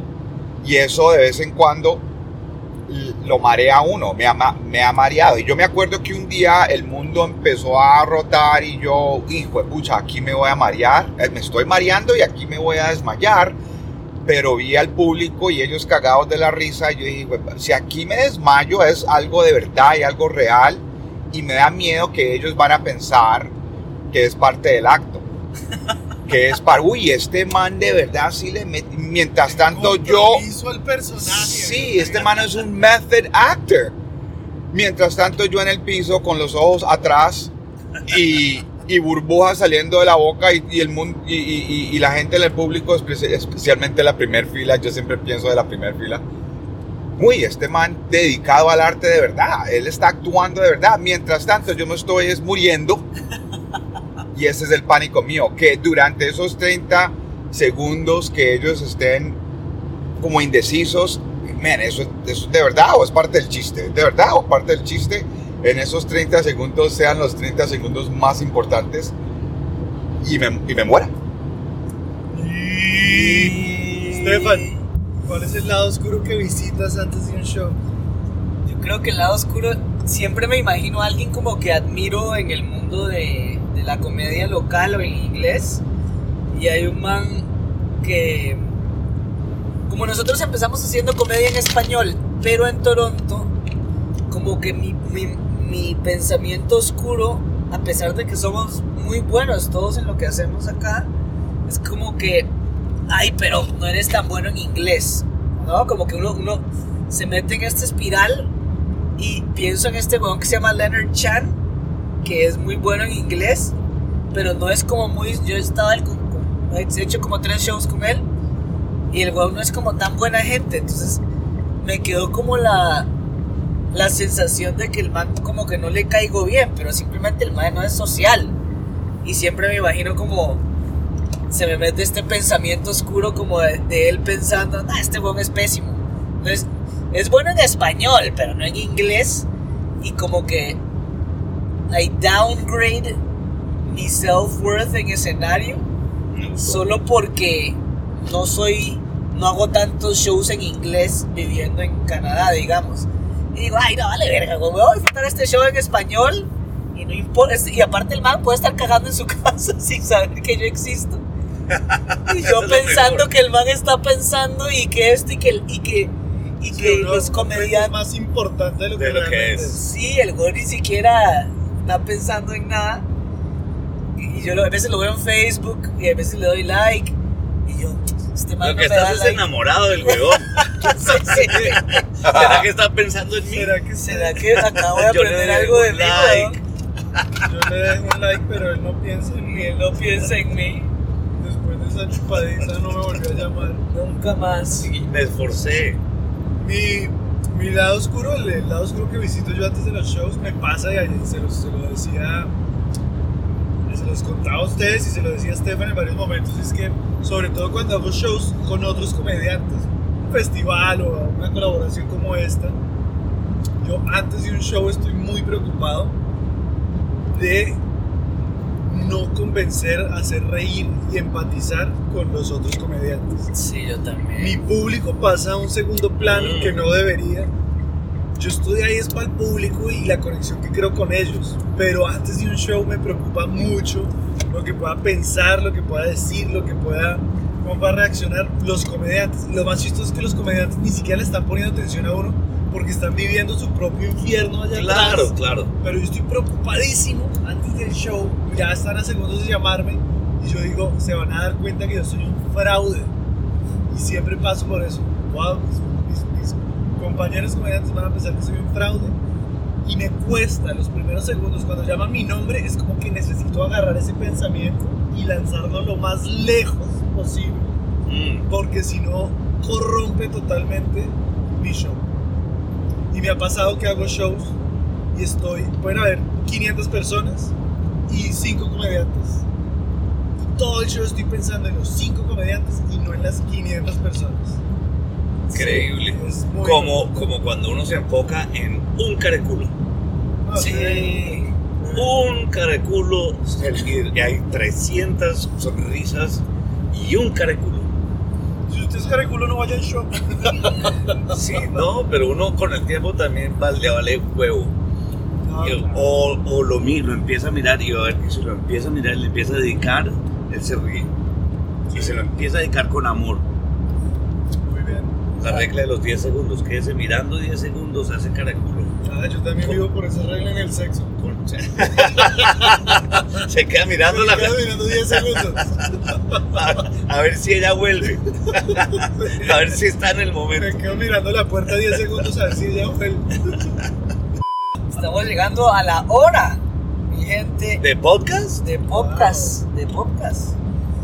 y eso de vez en cuando lo marea uno, me ha, me ha mareado. Y yo me acuerdo que un día el mundo empezó a rotar y yo, hijo de pucha, aquí me voy a marear, eh, me estoy mareando y aquí me voy a desmayar. Pero vi al público y ellos cagados de la risa. Y yo dije, "Hue- si aquí me desmayo es algo de verdad y algo real. Y me da miedo que ellos van a pensar que es parte del acto. que es para, uy, este man de verdad sí le mete, mientras tanto yo, Hizo el personaje. sí, este man es un method actor. Mientras tanto yo en el piso con los ojos atrás y, y burbujas saliendo de la boca y, y el mundo, y, y- y la gente en el público, espe- especialmente la primera fila, yo siempre pienso de la primera fila. Uy, este man dedicado al arte de verdad, él está actuando de verdad. Mientras tanto yo me estoy es muriendo y ese es el pánico mío, que durante esos 30 segundos que ellos estén como indecisos, man, eso, eso es de verdad o es parte del chiste, de verdad o parte del chiste, en esos 30 segundos sean los 30 segundos más importantes y me, y me muera. Stefan, ¿cuál es el lado oscuro que visitas antes de un show? Yo creo que el lado oscuro, siempre me imagino a alguien como que admiro en el mundo de, de la comedia local o en inglés. Y hay un man que, como nosotros empezamos haciendo comedia en español, pero en Toronto, como que mi, mi, mi pensamiento oscuro, a pesar de que somos muy buenos todos en lo que hacemos acá, es como que, ay, pero no eres tan bueno en inglés, ¿no? Como que uno, uno se mete en esta espiral y pienso en este weón que se llama Leonard Chan, que es muy bueno en inglés, pero no es como muy, yo el- con- con- he hecho como tres shows con él, y el weón no es como tan buena gente, entonces me quedó como la, la sensación de que el man como que no le caigo bien, pero simplemente el man no es social. Y siempre me imagino como se me mete este pensamiento oscuro como de, de él pensando, ah, este weón es pésimo. Es, es bueno en español, pero no en inglés. Y como que I downgrade mi self-worth en escenario solo porque no soy, no hago tantos shows en inglés viviendo en Canadá, digamos. Y digo, ay, no, vale verga, güey, voy a disfrutar este show en español. Y no importa, y aparte el man puede estar cagando en su casa sin saber que yo existo. Y yo pensando que el man está pensando y que esto y que, y que, y Sí, que los Es comediantes... más importante de lo De que, lo que realmente es. Sí, el güey ni siquiera está pensando en nada. Y yo lo- a veces lo veo en Facebook y a veces le doy like. Y yo, este man Lo no que me da estás es like. enamorado del huevón. ¿Será que está pensando en mí? ¿Será que ¿Será que acabo de aprender algo de mí, like. Yo le dejo un like, pero él no piensa en mí. él no piensa en mí Después de esa chupadita no me volvió a llamar. nunca más. Y me esforcé. Mi, mi lado oscuro, el, lado oscuro que visito yo antes de los shows, me pasa y ayer se, los, se lo decía, se los contaba a ustedes y se lo decía a Stefan en varios momentos, es que sobre todo cuando hago shows con otros comediantes, un festival o una colaboración como esta, yo antes de un show estoy muy preocupado de no convencer, hacer reír y empatizar con los otros comediantes. Sí, yo también. Mi público pasa a un segundo plano Mm. que no debería. Yo estoy ahí es para el público y la conexión que creo con ellos. Pero antes de un show me preocupa mucho lo que pueda pensar, lo que pueda decir, lo que pueda, cómo va a reaccionar los comediantes. Lo más chistoso es que los comediantes ni siquiera le están poniendo atención a uno porque están viviendo su propio infierno allá Claro, atrás. claro. Pero yo estoy preocupadísimo antes del show. Ya están a segundos de llamarme. Y yo digo, se van a dar cuenta que yo soy un fraude. Y siempre paso por eso. Wow, mis, mis- mis compañeros comediantes van a pensar que soy un fraude. Y me cuesta los primeros segundos. Cuando llaman mi nombre, es como que necesito agarrar ese pensamiento y lanzarlo lo más lejos posible. Mm. Porque si no, corrompe totalmente mi show. Y me ha pasado que hago shows y estoy, pueden haber 500 personas y 5 comediantes. Y todo el show estoy pensando en los 5 comediantes y no en las 500 personas. Increíble. Como, como cuando uno se enfoca en un careculo. Ah, Sí. Un careculo y hay 300 sonrisas y un careculo. Si usted es caraculo, no vaya al show. Sí, no, pero uno con el tiempo también va, le vale huevo. O, o lo, mi- lo empieza a mirar y a ver que si lo empieza a mirar y le empieza a dedicar, él se ríe. Y se lo empieza a dedicar con amor. Muy bien. La regla de los 10 segundos, quédese mirando 10 segundos, hace caraculo. Ah, yo también vivo por esa regla en el sexo. Se queda mirando la Me quedo mirando 10 segundos. a, a ver si ella vuelve. A ver si está en el Me momento. quedo mirando la puerta 10 segundos a ver si ella vuelve. Estamos llegando a la hora, mi gente, ¿De podcast? de podcast, de podcast.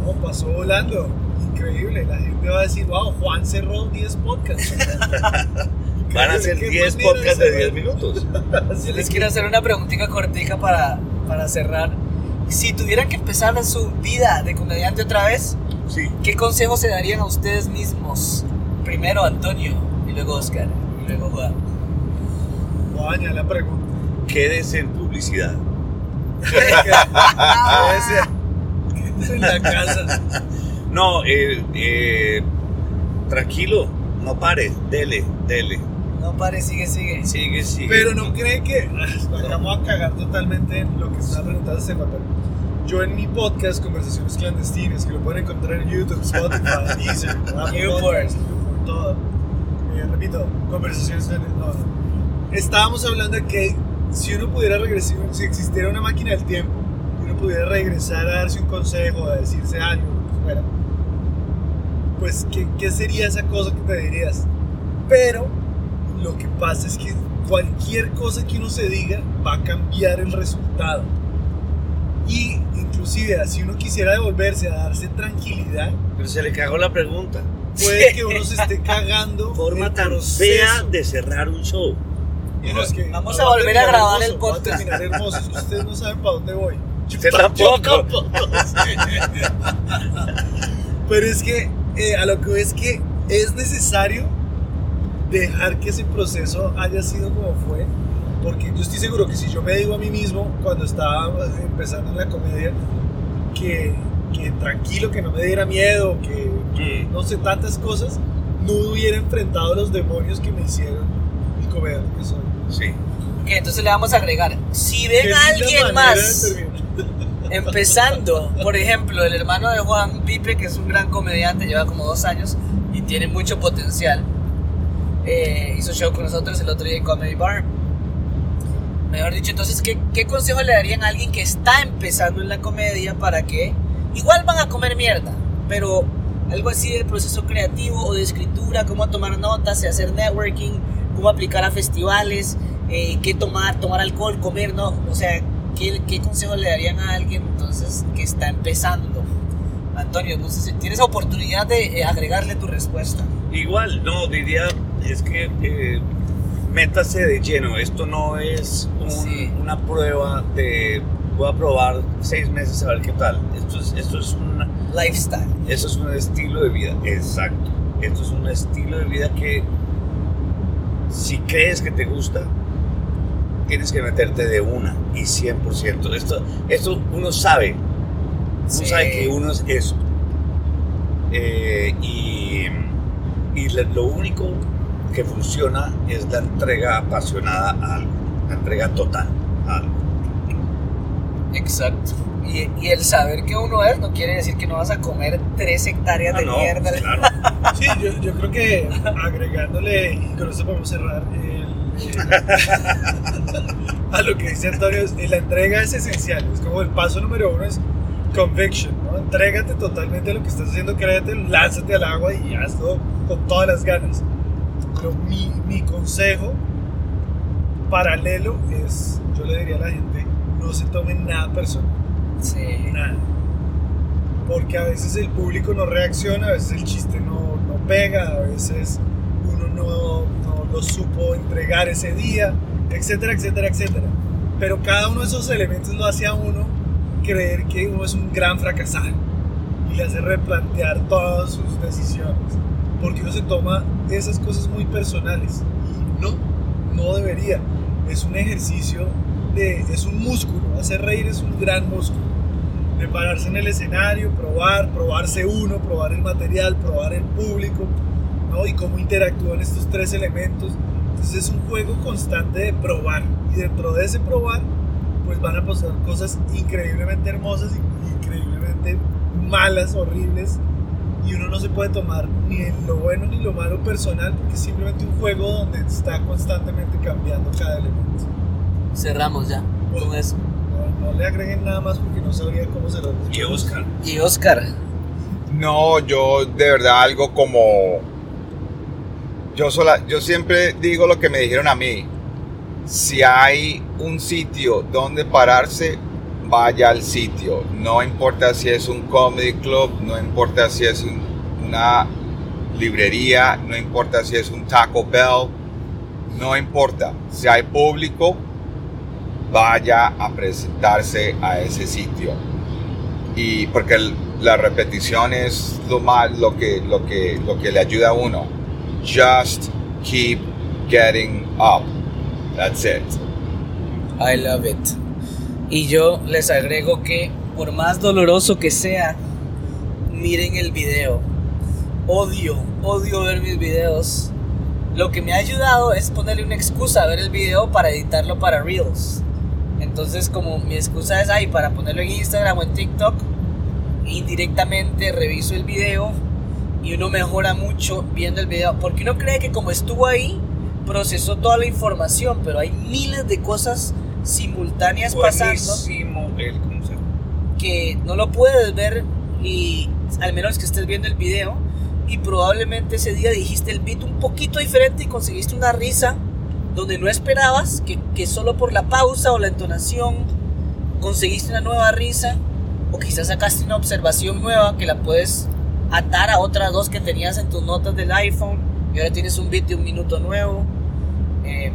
No, pasó volando. Increíble. La gente va a decir, wow, Juan cerró 10 podcasts. Van a ser Qué 10 manera podcasts de de cerrar. 10 minutos. Yo les quiero hacer una preguntita cortica para, para cerrar. Si tuvieran que empezar su vida de comediante otra vez, Sí. ¿qué consejos se darían a ustedes mismos? Primero Antonio, y luego Oscar, y luego Juan. Juan, ya la pregunta. Quédese en publicidad. Quédese en la casa. No, eh, eh, tranquilo, no pare, dele, dele. No pare, sigue, sigue. Sigue, sigue. Pero no cree que ah, acabamos a cagar totalmente en lo que está preguntando Stefan. pero Yo en mi podcast, Conversaciones Clandestinas, que lo pueden encontrar en YouTube, Spotify, Deezer, todo. Eh, repito, Conversaciones Clandestinas. No. Estábamos hablando de que si uno pudiera regresar, si existiera una máquina del tiempo, uno pudiera regresar a darse un consejo, a decirse algo, que fuera, pues, ¿qué, ¿qué sería esa cosa que te dirías? Pero lo que pasa es que cualquier cosa que uno se diga va a cambiar el resultado. Y inclusive si uno quisiera devolverse a darse tranquilidad, Pero se le cagó la pregunta. puede que uno se esté cagando. Forma tan fea de cerrar un show. Es que Vamos va a volver a grabar hermoso, el va a podcast. terminar hermoso, ustedes no saben para dónde voy. Usted tampoco. Pero es que eh, a lo que es que es necesario dejar que ese proceso haya sido como fue. Porque yo estoy seguro que si yo me digo a mí mismo cuando estaba empezando en la comedia que, que tranquilo, que no me diera miedo, que, que no sé tantas cosas, no hubiera enfrentado los demonios que me hicieron el comediante que soy. Sí. Ok, entonces le vamos a agregar. Si ven a alguien más empezando, por ejemplo, el hermano de Juan Pipe, que es un gran comediante, lleva como dos años y tiene mucho potencial. Eh, hizo show con nosotros el otro día en Comedy Bar. Mejor dicho, entonces, ¿qué, ¿qué consejo le darían a alguien que está empezando en la comedia para que igual van a comer mierda, pero algo así de proceso creativo o de escritura, cómo tomar notas, hacer networking, cómo aplicar a festivales, eh, qué tomar, tomar alcohol, comer, no, o sea, ¿qué, qué consejo le darían a alguien entonces que está empezando? Antonio, no sé si tienes oportunidad de eh, agregarle tu respuesta. Igual, no, diría, es que eh, métase de lleno. Esto no es un- Sí. una prueba de voy a probar seis meses a ver qué tal. Esto es, esto es una, Lifestyle. Eso es un estilo de vida, exacto. Esto es un estilo de vida que si crees que te gusta, tienes que meterte de una y 100%. Esto, esto uno sabe, uno Sí. sabe que uno es eso. Eh, y y lo único que funciona es la entrega apasionada a algo, la entrega total a algo. Exacto. Y, y el saber que uno es no quiere decir que no vas a comer tres hectáreas Ah, de no, mierda. claro. Sí, yo, yo creo que agregándole, y con esto podemos cerrar, el- a lo que dice Antonio, es- la entrega es esencial. Es como el paso número uno es conviction, ¿no? Entrégate totalmente a lo que estás haciendo, créete, lánzate al agua y hazlo con todas las ganas. Pero mi, mi consejo paralelo es, yo le diría a la gente, no se tomen nada personal. Sí. Nada. Porque a veces el público no reacciona, a veces el chiste no, no pega, a veces uno no, no lo supo entregar ese día, etcétera, etcétera, etcétera. Pero cada uno de esos elementos lo hace a uno creer que uno es un gran fracasado y le hace replantear todas sus decisiones. Porque uno se toma esas cosas muy personales y no, no debería. Es un ejercicio, de, es un músculo. Hacer reír es un gran músculo de pararse en el escenario, probar, probarse uno, probar el material, probar el público, ¿no? Y cómo interactúan estos tres elementos. Entonces es un juego constante de probar. Y dentro de ese probar, pues van a pasar cosas increíblemente hermosas increíblemente malas, horribles. Y uno no se puede tomar ni lo bueno ni lo malo personal, porque es simplemente un juego donde está constantemente cambiando cada elemento. Cerramos ya con eso. No, no le agreguen nada más porque no sabría cómo se lo Y Oscar. Y Oscar, No, yo de verdad algo como... Yo, sola, yo siempre digo lo que me dijeron a mí. Si hay un sitio donde pararse, vaya al sitio. No importa si es un comedy club, no importa si es un- una librería, no importa si es un Taco Bell, no importa. Si hay público, vaya a presentarse a ese sitio. Y porque la repetición es lo más lo que lo que lo que le ayuda a uno. Just keep getting up. That's it. I love it. Y yo les agrego que por más doloroso que sea, miren el video. Odio, odio ver mis videos. Lo que me ha ayudado es ponerle una excusa a ver el video para editarlo para Reels. Entonces como mi excusa es ahí para ponerlo en Instagram o en TikTok, indirectamente reviso el video y uno mejora mucho viendo el video. Porque uno cree que como estuvo ahí, procesó toda la información, pero hay miles de cosas simultáneas pasando Buenísimo el concepto. que no lo puedes ver y al menos que estés viendo el video y probablemente ese día dijiste el beat un poquito diferente y conseguiste una risa donde no esperabas que, que solo por la pausa o la entonación conseguiste una nueva risa o quizás sacaste una observación nueva que la puedes atar a otras dos que tenías en tus notas del iPhone y ahora tienes un beat de un minuto nuevo Eh,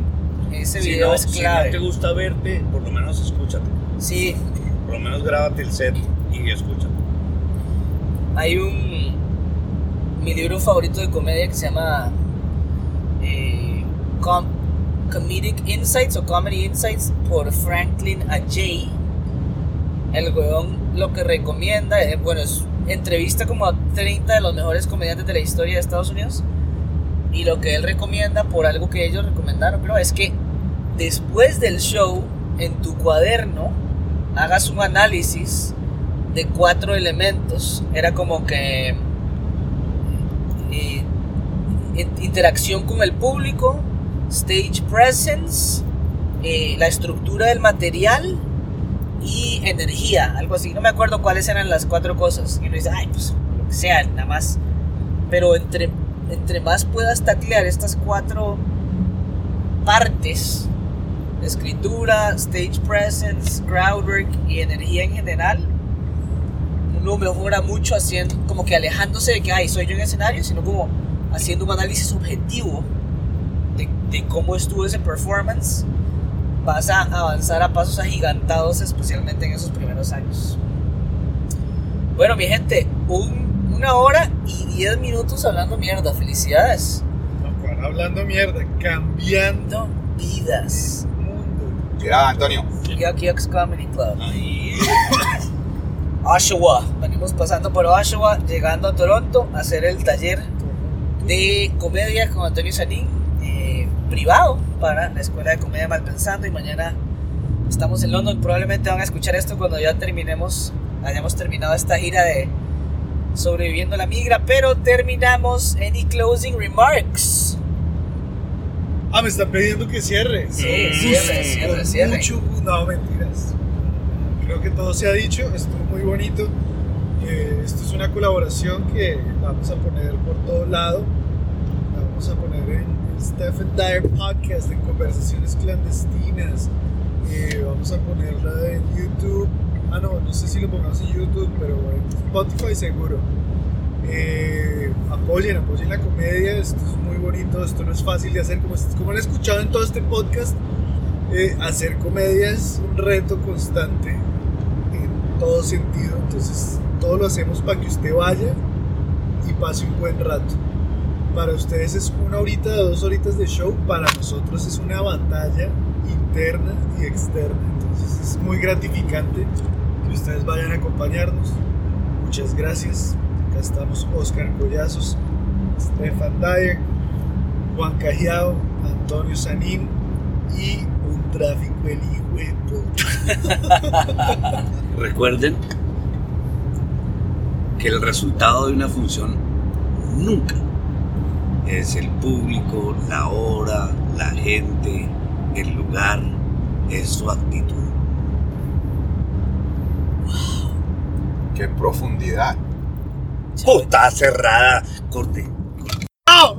ese Si video no, es si no clave te gusta verte, por lo menos escúchate. sí Por lo menos grábate el set y escúchate. Hay un. Mi libro favorito de comedia que se llama. eh, Com- Comedic Insights o Comedy Insights por Franklin Ajay. El weón lo que recomienda, eh, bueno, es entrevista como a 30 de los mejores comediantes de la historia de Estados Unidos. Y lo que él recomienda por algo que ellos recomendaron, pero es que después del show, en tu cuaderno, hagas un análisis de cuatro elementos. Era como que eh, in- interacción con el público, stage presence, eh, la estructura del material y energía, algo así. No me acuerdo cuáles eran las cuatro cosas. Y uno dice, ay, pues lo que sea, nada más. Pero entre, entre más puedas taclear estas cuatro partes, escritura, stage presence, crowd work y energía en general, uno mejora mucho haciendo, como que alejándose de que, ay, soy yo en escenario, sino como haciendo un análisis objetivo de, de cómo estuvo ese performance, vas a avanzar a pasos agigantados, especialmente en esos primeros años. Bueno, mi gente, un- una hora y diez minutos hablando mierda. Felicidades. No, hablando mierda, cambiando vidas. mundo. Mira, Antonio. Yuck Comedy Club. Ahí. Oshawa. Venimos pasando por Oshawa, llegando a Toronto a hacer el taller de comedia con Antonio Sanín, eh, privado para la Escuela de Comedia Malpensando. Y mañana estamos en London. Probablemente van a escuchar esto cuando ya terminemos, hayamos terminado esta gira de Sobreviviendo la Migra. Pero terminamos. Any closing remarks? Ah, me están pidiendo que cierre. Sí, cierre, cierre, Con cierre. Mucho, no, mentiras. Creo que todo se ha dicho, estuvo muy bonito. Eh, esto es una colaboración que vamos a poner por todo lado. La vamos a poner en el Stephen Dyer Podcast, en conversaciones clandestinas. Eh, vamos a ponerla en YouTube. Ah, no, no sé si lo pongamos en YouTube, pero en Spotify seguro. Eh, apoyen, apoyen la comedia, esto es muy bonito, esto no es fácil de hacer, como, como han escuchado en todo este podcast, eh, hacer comedia es un reto constante en todo sentido, entonces todo lo hacemos para que usted vaya y pase un buen rato. Para ustedes es una horita, dos horitas de show, para nosotros es una batalla interna y externa, entonces es muy gratificante ustedes vayan a acompañarnos. Muchas gracias. Acá estamos Oscar Collazos, Stefan Dyer, Juan Cajiao, Antonio Sanín y un tráfico el hijo. Recuerden que el resultado de una función nunca es el público, la hora, la gente, el lugar, es su actitud. Qué profundidad. Puta cerrada. Corte. ¡No!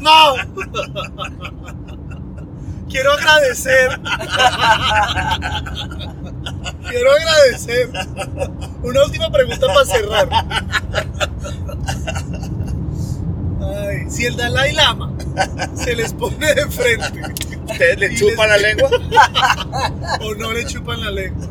¡No! Quiero agradecer. Quiero agradecer. Una última pregunta para cerrar. Ay, si el Dalai Lama se les pone de frente ¿Ustedes le chupan la lengua? o no le chupan la lengua,